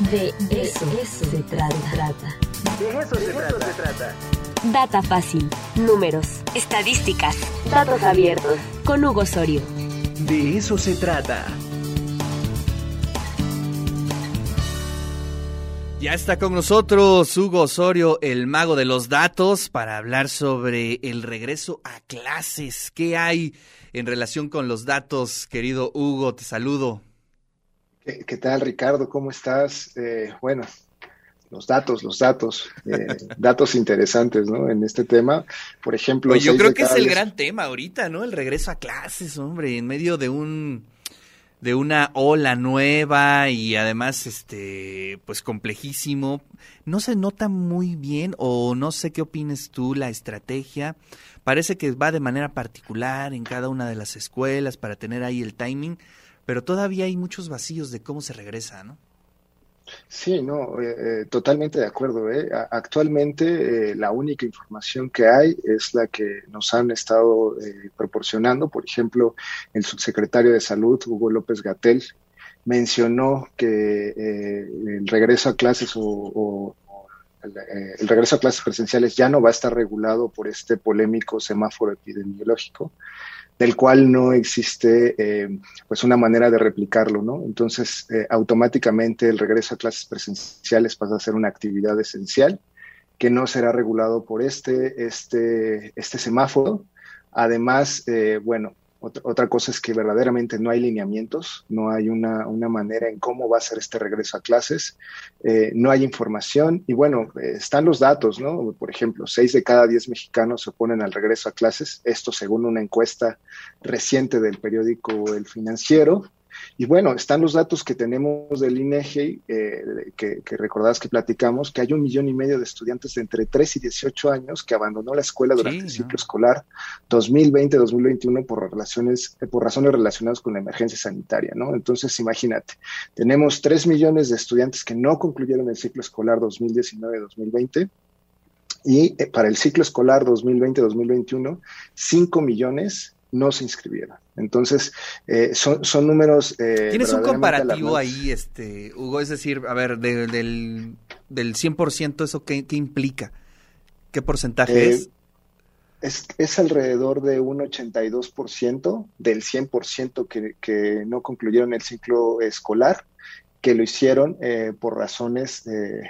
De eso, se trata. De eso, se, trata. Data fácil, números, estadísticas, datos abiertos. Con Hugo Osorio. De eso se trata. Ya está con nosotros Hugo Osorio, el mago de los datos, para hablar sobre el regreso a clases. ¿Qué hay en relación con los datos, querido Hugo? Te saludo. ¿Qué, tal, Ricardo? ¿Cómo estás? Eh, bueno, los datos, los datos, eh, datos interesantes, ¿no? En este tema, por ejemplo. yo creo que es el gran tema ahorita, ¿no? El regreso a clases, hombre, en medio de un de una ola nueva y además este pues complejísimo. No se nota muy bien o no sé qué opines tú la estrategia. Parece que va de manera particular en cada una de las escuelas para tener ahí el timing, pero todavía hay muchos vacíos de cómo se regresa, ¿no? Sí, no, eh, eh, totalmente de acuerdo. ¿eh? Actualmente la única información que hay es la que nos han estado proporcionando. Por ejemplo, el subsecretario de Salud, Hugo López Gatel, mencionó que el regreso a clases o, el regreso a clases presenciales ya no va a estar regulado por este polémico semáforo epidemiológico del cual no existe eh, pues una manera de replicarlo, ¿no? Entonces, eh, automáticamente el regreso a clases presenciales pasa a ser una actividad esencial que no será regulado por este, este, este semáforo. Además, eh, bueno, otra, cosa es que verdaderamente no hay lineamientos, no hay una, manera en cómo va a ser este regreso a clases, eh, no hay información y bueno, están los datos, ¿no? Por ejemplo, seis de cada diez mexicanos se oponen al regreso a clases, esto según una encuesta reciente del periódico El Financiero. Y bueno, están los datos que tenemos del INEGI, eh, que, que recordás que platicamos, que hay un millón y medio de estudiantes de entre 3 y 18 años que abandonó la escuela durante el ciclo escolar 2020-2021 por, relaciones, eh, por razones relacionadas con la emergencia sanitaria, ¿no? Entonces, imagínate, tenemos 3 millones de estudiantes que no concluyeron el ciclo escolar 2019-2020 y eh, para el ciclo escolar 2020-2021, 5 millones no se inscribieron. Entonces, eh, son, son, números... Eh, ¿Tienes un comparativo ahí, este, Hugo? Es decir, a ver, del, del 100%, ¿eso qué, qué, implica? ¿Qué porcentaje eh, es? es? Es alrededor de un 82% del 100% que, que no concluyeron el ciclo escolar, que lo hicieron eh, por razones... Eh,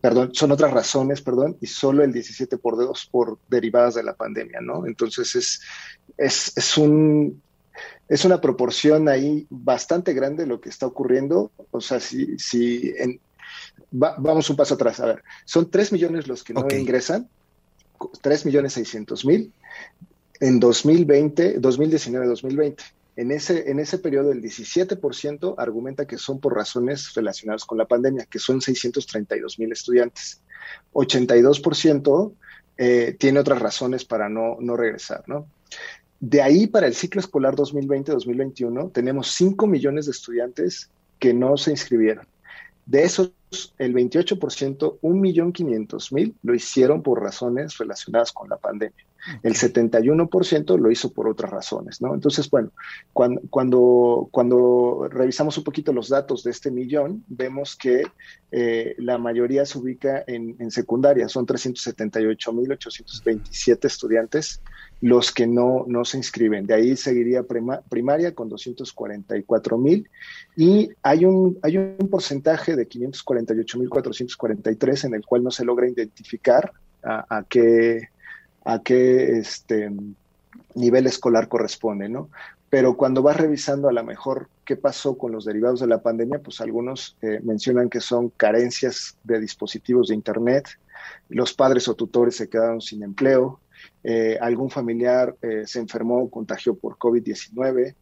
perdón, son otras razones, perdón, y solo el 17 por 2 por derivadas de la pandemia, ¿no? Entonces es, es, es un es una proporción ahí bastante grande lo que está ocurriendo. O sea, si, si en, vamos un paso atrás, a ver, son 3 millones los que no ingresan, 3 millones 600 mil en 2020, 2019-2020. En ese, periodo, el 17% argumenta que son por razones relacionadas con la pandemia, que son 632 mil estudiantes. 82% eh, tiene otras razones para no, no regresar, ¿no? De ahí para el ciclo escolar 2020-2021 tenemos 5 millones de estudiantes que no se inscribieron. De esos, el 28%, 1.500.000, lo hicieron por razones relacionadas con la pandemia. El 71% lo hizo por otras razones, ¿no? Entonces, bueno, cuando, cuando, cuando revisamos un poquito los datos de este millón, vemos que eh, la mayoría se ubica en, secundaria, son 378.827 estudiantes los que no, no se inscriben. De ahí seguiría primaria con 244.000 y hay un, hay un porcentaje de 548.443 en el cual no se logra identificar a, a qué a qué este, nivel escolar corresponde, ¿no? Pero cuando vas revisando a lo mejor qué pasó con los derivados de la pandemia, pues algunos eh, mencionan que son carencias de dispositivos de Internet, los padres o tutores se quedaron sin empleo, eh, algún familiar eh, se enfermó o contagió por COVID-19,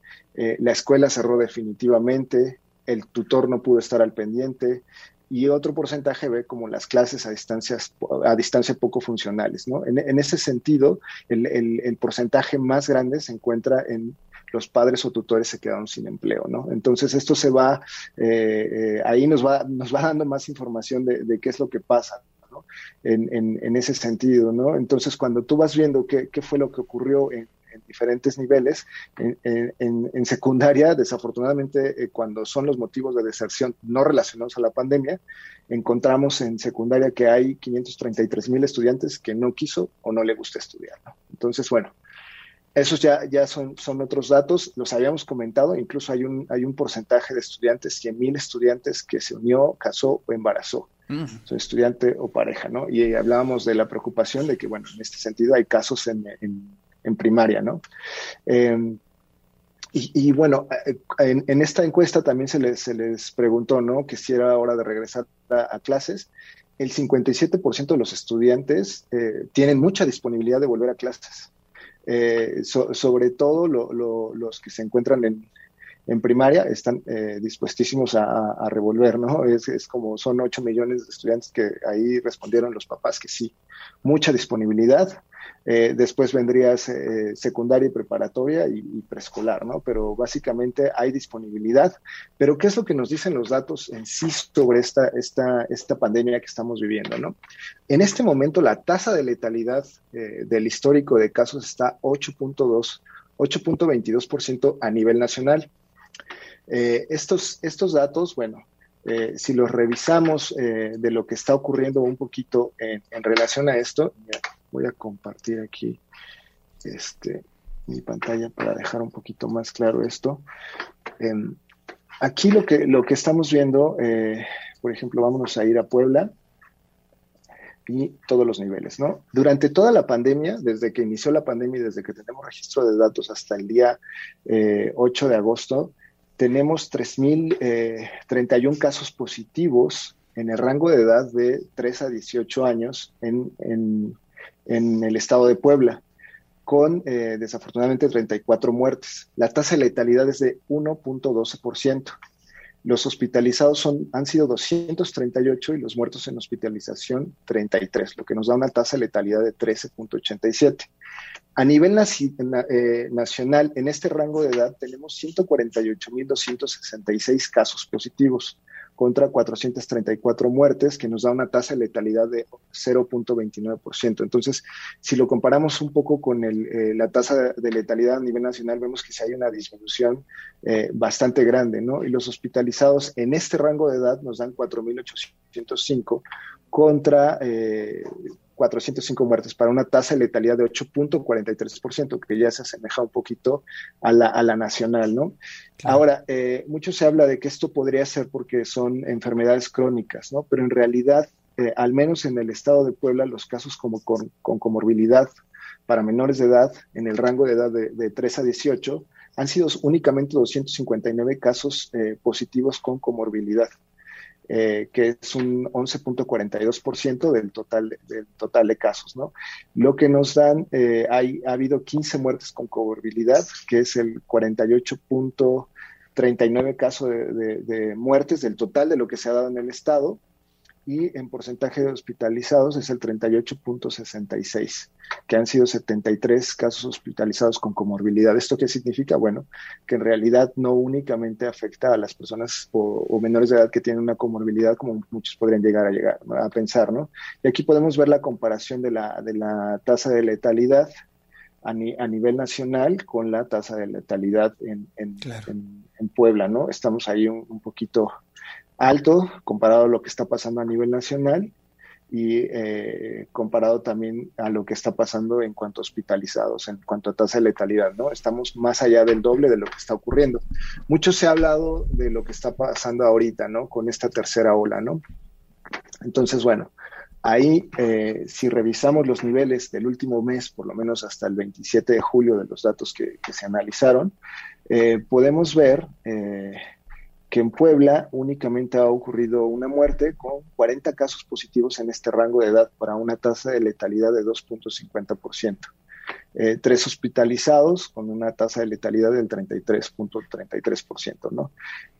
la escuela cerró definitivamente, el tutor no pudo estar al pendiente, y otro porcentaje ve como las clases a, distancias, a distancia poco funcionales. ¿no? En, ese sentido, el, el, porcentaje más grande se encuentra en los padres o tutores se quedaron sin empleo, ¿no? Entonces esto se va, eh, eh, ahí nos va, nos va dando más información de, de qué es lo que pasa, ¿no? En, en, ese sentido, ¿no? Entonces cuando tú vas viendo qué, qué fue lo que ocurrió en, diferentes niveles. En, secundaria, desafortunadamente, eh, cuando son los motivos de deserción no relacionados a la pandemia, encontramos en secundaria que hay 533 mil estudiantes que no quiso o no le gusta estudiar. Entonces, bueno, esos ya, ya son, son otros datos, los habíamos comentado, incluso hay un, hay un porcentaje de estudiantes, 100 mil estudiantes que se unió, casó o embarazó, son estudiante o pareja, ¿no? Y hablábamos de la preocupación de que, bueno, en este sentido hay casos en, en, primaria, ¿no? Em, y, bueno, eh, en, esta encuesta también se les, se les preguntó, ¿no? Que si era hora de regresar a, clases. El 57% de los estudiantes eh, tienen mucha disponibilidad de volver a clases. Eh, sobre todo los que se encuentran en, en primaria están eh, dispuestísimos a, revolver, ¿no? Es, como son 8 millones de estudiantes que ahí respondieron los papás que sí, mucha disponibilidad. Eh, después vendrías eh, secundaria y preparatoria y, preescolar, ¿no? Pero básicamente hay disponibilidad. Pero ¿qué es lo que nos dicen los datos en sí sobre esta, esta, esta pandemia que estamos viviendo, ¿no? En este momento la tasa de letalidad del histórico de casos está 8.2, 8.22% a nivel nacional. Eh, estos, estos datos, bueno, eh, si los revisamos eh, de lo que está ocurriendo un poquito en, relación a esto, voy a compartir aquí este, mi pantalla para dejar un poquito más claro esto. Em, aquí lo que, lo que estamos viendo, por ejemplo, vámonos a ir a Puebla y todos los niveles, ¿no? Durante toda la pandemia, desde que inició la pandemia y desde que tenemos registro de datos hasta el día 8 de agosto, tenemos 3.031 eh, casos positivos en el rango de edad de 3 a 18 años en, el estado de Puebla, con eh, desafortunadamente 34 muertes. La tasa de letalidad es de 1.12%. Los hospitalizados son, han sido 238 y los muertos en hospitalización 33, lo que nos da una tasa de letalidad de 13.87. A nivel eh, nacional, en este rango de edad tenemos 148.266 casos positivos contra 434 muertes, que nos da una tasa de letalidad de 0.29%. Entonces, si lo comparamos un poco con eh, la tasa de letalidad a nivel nacional, vemos que sí hay una disminución eh, bastante grande, ¿no? Y los hospitalizados en este rango de edad nos dan 4.805 contra 405 muertes para una tasa de letalidad de 8.43%, que ya se asemeja un poquito a la, a la nacional, ¿no? Ahora, eh, mucho se habla de que esto podría ser porque son enfermedades crónicas, ¿no? Pero en realidad, eh, al menos en el estado de Puebla, los casos como con, comorbilidad para menores de edad, en el rango de edad de, 3 a 18, han sido únicamente 259 casos eh, positivos con comorbilidad. Eh, que es un 11.42% del total, del total de casos, ¿no? Lo que nos dan, eh, hay, ha habido 15 muertes con comorbilidad, que es el 48.39 casos de, de, muertes del total de lo que se ha dado en el estado, y en porcentaje de hospitalizados es el 38.66, que han sido 73 casos hospitalizados con comorbilidad. ¿Esto qué significa? Bueno, que en realidad no únicamente afecta a las personas o, menores de edad que tienen una comorbilidad, como muchos podrían llegar a llegar a pensar, ¿no? Y aquí podemos ver la comparación de la, de la tasa de letalidad a, nivel nacional con la tasa de letalidad en, en, Puebla, ¿no? Estamos ahí un poquito alto comparado a lo que está pasando a nivel nacional y eh, comparado también a lo que está pasando en cuanto a hospitalizados, en cuanto a tasa de letalidad, ¿no? Estamos más allá del doble de lo que está ocurriendo. Mucho se ha hablado de lo que está pasando ahorita, ¿no? Con esta tercera ola, ¿no? Entonces, bueno, ahí eh, si revisamos los niveles del último mes, por lo menos hasta el 27 de julio de los datos que, se analizaron, eh, podemos ver que en Puebla únicamente ha ocurrido una muerte con 40 casos positivos en este rango de edad para una tasa de letalidad de 2.50%. Eh, tres hospitalizados con una tasa de letalidad del 33.33%, ¿no?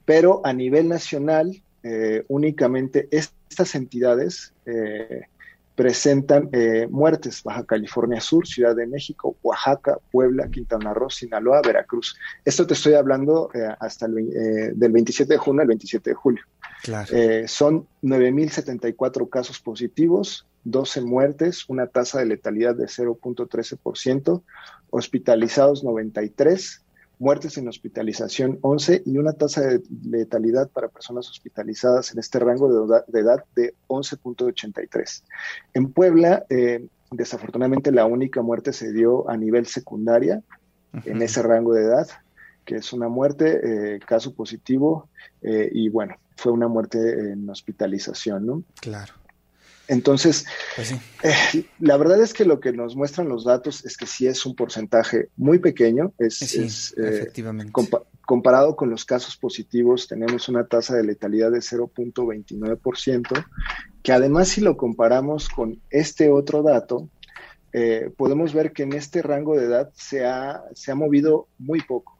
Pero a nivel nacional, eh, únicamente estas entidades eh, presentan eh, muertes, Baja California Sur, Ciudad de México, Oaxaca, Puebla, Quintana Roo, Sinaloa, Veracruz. Esto te estoy hablando eh, hasta el, eh, del 27 de junio al 27 de julio. Claro. son 9.074 casos positivos 12 muertes, una tasa de letalidad de 0.13%, hospitalizados 93, muertes en hospitalización 11 y una tasa de letalidad para personas hospitalizadas en este rango de, edad de 11.83. En Puebla, eh, desafortunadamente la única muerte se dio a nivel secundaria en ese rango de edad, que es una muerte, eh, caso positivo, eh, y bueno, fue una muerte en hospitalización, ¿no? Claro. Entonces, pues eh, la verdad es que lo que nos muestran los datos es que sí es un porcentaje muy pequeño, es, efectivamente. comparado con los casos positivos tenemos una tasa de letalidad de 0.29%, que además si lo comparamos con este otro dato, podemos ver que en este rango de edad se ha, se ha movido muy poco.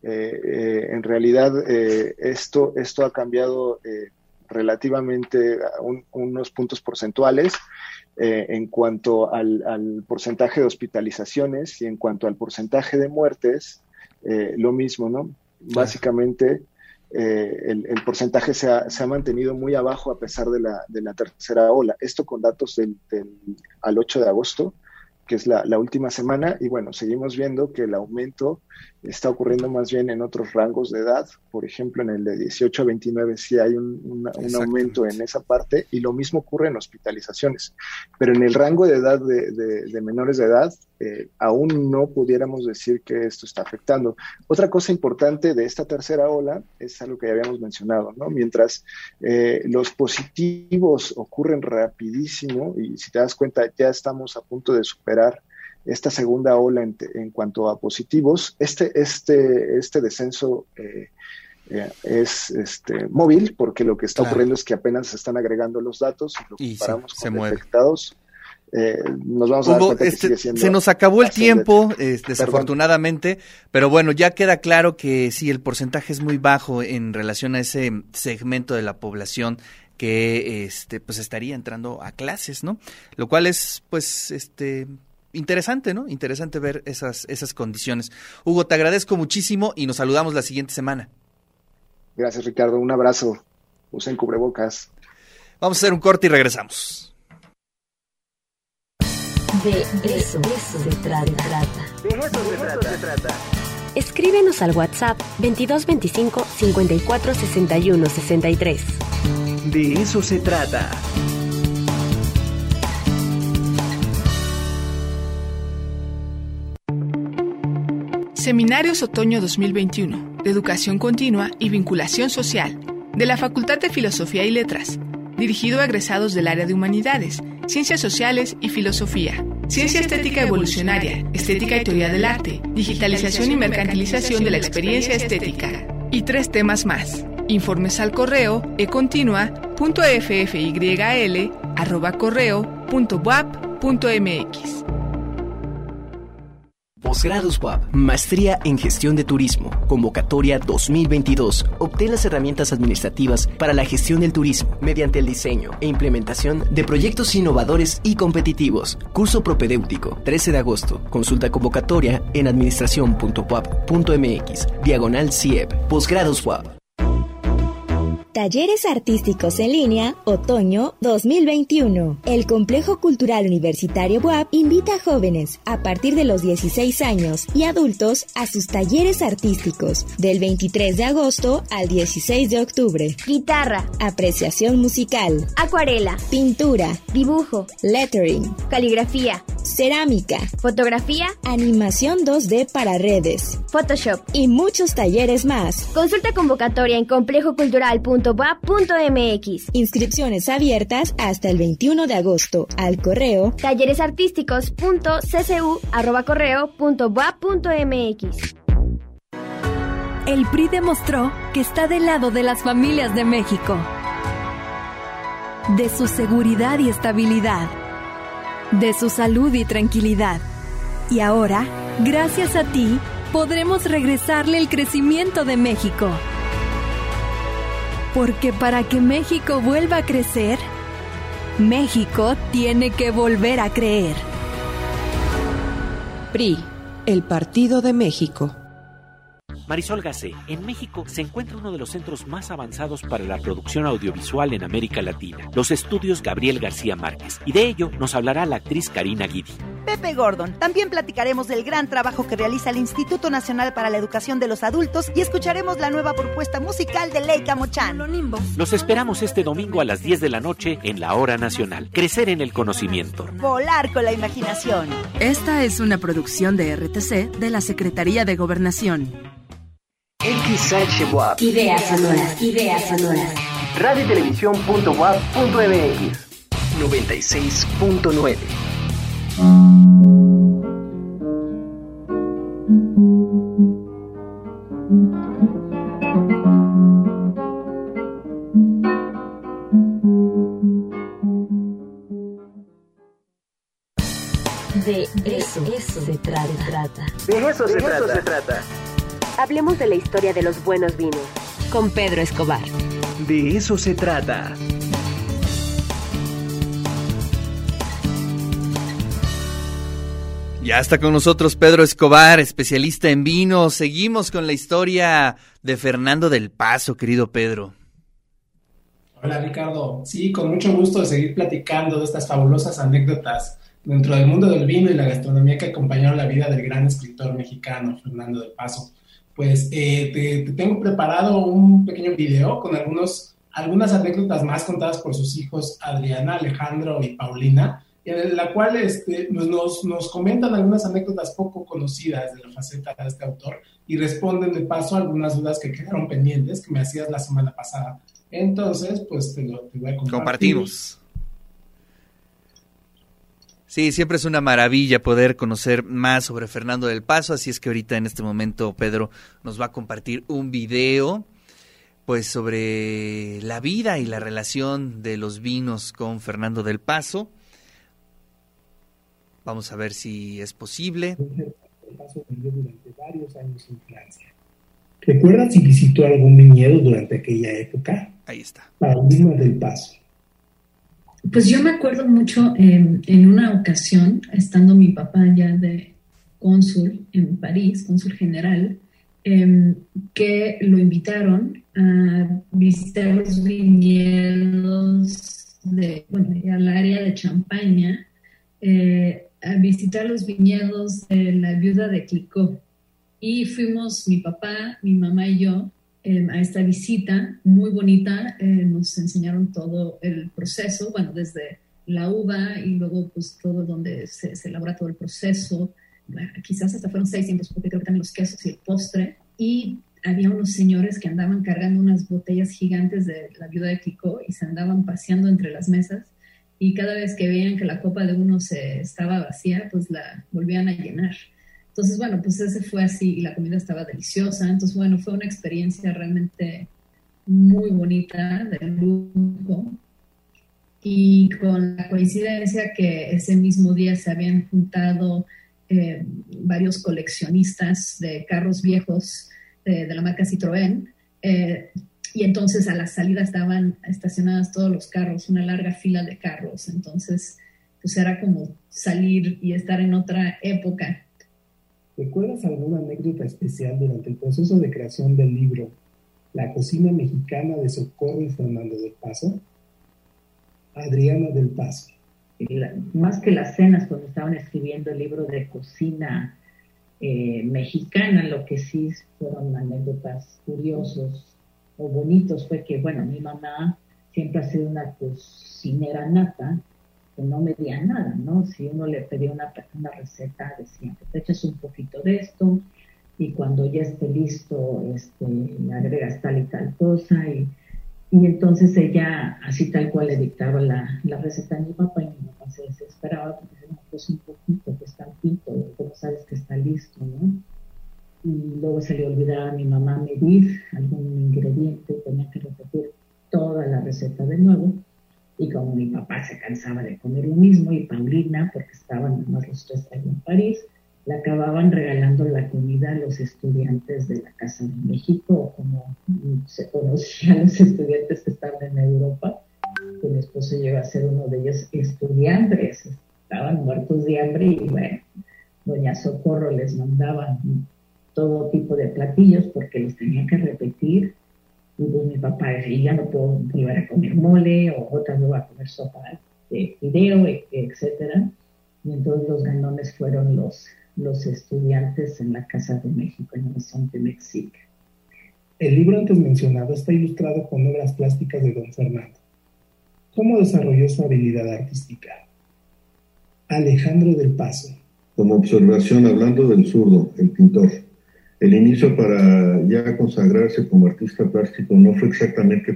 Eh, eh, en realidad eh, esto, esto ha cambiado relativamente a unos puntos porcentuales en cuanto al, porcentaje de hospitalizaciones y en cuanto al porcentaje de muertes, lo mismo, ¿no? Básicamente el, porcentaje se ha, se ha, mantenido muy abajo a pesar de la, de la tercera ola. Esto con datos del, del, al 8 de agosto, que es la, la, última semana, y bueno, seguimos viendo que el aumento está ocurriendo más bien en otros rangos de edad, por ejemplo, en el de 18 a 29 sí hay un, aumento en esa parte, y lo mismo ocurre en hospitalizaciones, pero en el rango de edad de, de, menores de edad, eh, aún no pudiéramos decir que esto está afectando. Otra cosa importante de esta tercera ola es algo que ya habíamos mencionado, ¿no? Mientras eh, los positivos ocurren rapidísimo, y si te das cuenta, ya estamos a punto de superar esta segunda ola en, cuanto a positivos, este, este, este descenso eh, eh, es este, móvil, porque lo que está ocurriendo es que apenas se están agregando los datos y lo comparamos con detectados. Eh, nos vamos a dar que este, se nos acabó el tiempo, desafortunadamente, pero bueno, ya queda claro que sí, el porcentaje es muy bajo en relación a ese segmento de la población que este pues estaría entrando a clases, ¿no? Lo cual es pues este interesante, ¿no? Interesante ver esas, esas condiciones. Hugo, te agradezco muchísimo y nos saludamos la siguiente semana. Gracias, Ricardo. Un abrazo. Usen cubrebocas. Vamos a hacer un corte y regresamos. De eso, se trata. De eso se trata. Escríbenos al WhatsApp 2225 54 61 63. De eso se trata. Seminarios Otoño 2021 de Educación Continua y Vinculación Social de la Facultad de Filosofía y Letras, dirigido a egresados del área de Humanidades, Ciencias Sociales y Filosofía, Ciencia Estética Evolucionaria, Estética y Teoría del Arte, Digitalización y Mercantilización de la Experiencia Estética y tres temas más. Informes al correo econtinua.ffyl.correo.buap.mx. Posgrados WAP, Maestría en Gestión de Turismo, Convocatoria 2022. Obtén las herramientas administrativas para la gestión del turismo mediante el diseño e implementación de proyectos innovadores y competitivos. Curso propedéutico, 13 de agosto. Consulta convocatoria en administración.wap.mx. Diagonal CIEP. Posgrados WAP. Talleres Artísticos en Línea, Otoño 2021. El Complejo Cultural Universitario BUAP invita a jóvenes a partir de los 16 años y adultos a sus talleres artísticos del 23 de agosto al 16 de octubre. Guitarra, apreciación musical, acuarela, pintura, dibujo, lettering, caligrafía, cerámica, fotografía, animación 2D para redes, Photoshop. Y muchos talleres más. Consulta convocatoria en complejocultural.com mx Inscripciones abiertas hasta el 21 de agosto al correo talleresartísticos.ccu@correo.ba.mx. El PRI demostró que está del lado de las familias de México, de su seguridad y estabilidad, de su salud y tranquilidad. Y ahora, gracias a ti, podremos regresarle el crecimiento de México. Porque para que México vuelva a crecer, México tiene que volver a creer. PRI, el Partido de México. Marisol Gacé, en México se encuentra uno de los centros más avanzados para la producción audiovisual en América Latina, los estudios Gabriel García Márquez, y de ello nos hablará la actriz Karina Guidi. Pepe Gordon, también platicaremos del gran trabajo que realiza el Instituto Nacional para la Educación de los Adultos y escucharemos la nueva propuesta musical de Leica Mochan. Los esperamos este domingo a las 10 de la noche en la Hora Nacional. Crecer en el conocimiento. Volar con la imaginación. Esta es una producción de RTC de la Secretaría de Gobernación. Ideas sonoras, ideas sonoras. Radio y televisión.wap.mx 96.9 De eso, eso se trata. De eso, se, trata. se trata. Hablemos de la historia de los buenos vinos. Con Pedro Escobar. De eso se trata. Ya está con nosotros Pedro Escobar, especialista en vino. Seguimos con la historia de Fernando del Paso, querido Pedro. Hola Ricardo, sí, con mucho gusto de seguir platicando de estas fabulosas anécdotas dentro del mundo del vino y la gastronomía que acompañaron la vida del gran escritor mexicano Fernando del Paso. Pues eh, te, tengo preparado un pequeño video con algunos, algunas anécdotas más contadas por sus hijos Adriana, Alejandro y Paulina en la cual este, nos, nos, comentan algunas anécdotas poco conocidas de la faceta de este autor y responden de paso algunas dudas que quedaron pendientes que me hacías la semana pasada. Entonces, pues te, lo, te voy a compartir. Compartimos. Sí, siempre es una maravilla poder conocer más sobre Fernando del Paso, así es que ahorita en este momento Pedro nos va a compartir un video pues sobre la vida y la relación de los vinos con Fernando del Paso. Vamos a ver si es posible. durante varios años en Francia. ¿Recuerdas si visitó algún viñedo durante aquella época? Ahí está. Del Paso. Pues yo me acuerdo mucho eh, en una ocasión, estando mi papá ya de cónsul en París, cónsul general, eh, que lo invitaron a visitar los viñedos de, bueno, al área de Champaña, eh, a visitar los viñedos de la viuda de Clicó. Y fuimos mi papá, mi mamá y yo em, a esta visita muy bonita. Eh, nos enseñaron todo el proceso, bueno, desde la uva y luego pues todo donde se, elabora todo el proceso. quizás hasta fueron seis tiempos porque creo que también los quesos y el postre. Y había unos señores que andaban cargando unas botellas gigantes de la viuda de Clicó y se andaban paseando entre las mesas y cada vez que veían que la copa de uno se estaba vacía, pues la volvían a llenar. Entonces, bueno, pues ese fue así y la comida estaba deliciosa. Entonces, bueno, fue una experiencia realmente muy bonita, de lujo. Y con la coincidencia que ese mismo día se habían juntado eh, varios coleccionistas de carros viejos de, de la marca Citroën, eh, y entonces a la salida estaban estacionados todos los carros, una larga fila de carros, entonces pues era como salir y estar en otra época. ¿Recuerdas alguna anécdota especial durante el proceso de creación del libro La cocina mexicana de Socorro y Fernando del Paso? Adriana del Paso. más que las cenas cuando estaban escribiendo el libro de cocina eh, mexicana, lo que sí fueron anécdotas curiosos o bonitos fue que, bueno, mi mamá siempre ha sido una cocinera nata, no medía nada, ¿no? Si uno le pedía una, una receta, decía, te echas un poquito de esto, y cuando ya esté listo, este, agregas tal y tal cosa, y, y entonces ella, así tal cual, le dictaba la, la, receta a mi papá, y mi papá se desesperaba porque decía, no, pues un poquito, pues tantito, ¿cómo sabes que está listo, no? y luego se le olvidaba a mi mamá medir algún ingrediente, tenía que repetir toda la receta de nuevo. Y como mi papá se cansaba de comer lo mismo y Paulina, porque estaban más los tres en París, le acababan regalando la comida a los estudiantes de la Casa de México, o como se conocían los estudiantes que estaban en Europa, que mi esposo llegó a ser uno de ellos estudiantes, estaban muertos de hambre y bueno, doña Socorro les mandaba todo tipo de platillos porque los tenía que repetir. Y pues mi papá decía, ya no puedo volver a comer mole o otras no voy a comer sopa de fideo, etcétera. Y entonces los ganones fueron los, los estudiantes en la Casa de México, en Horizonte, México. El libro antes mencionado está ilustrado con obras plásticas de don Fernando. ¿Cómo desarrolló su habilidad artística? Alejandro del Paso. Como observación, hablando del zurdo, el pintor, el inicio para ya consagrarse como artista plástico no fue exactamente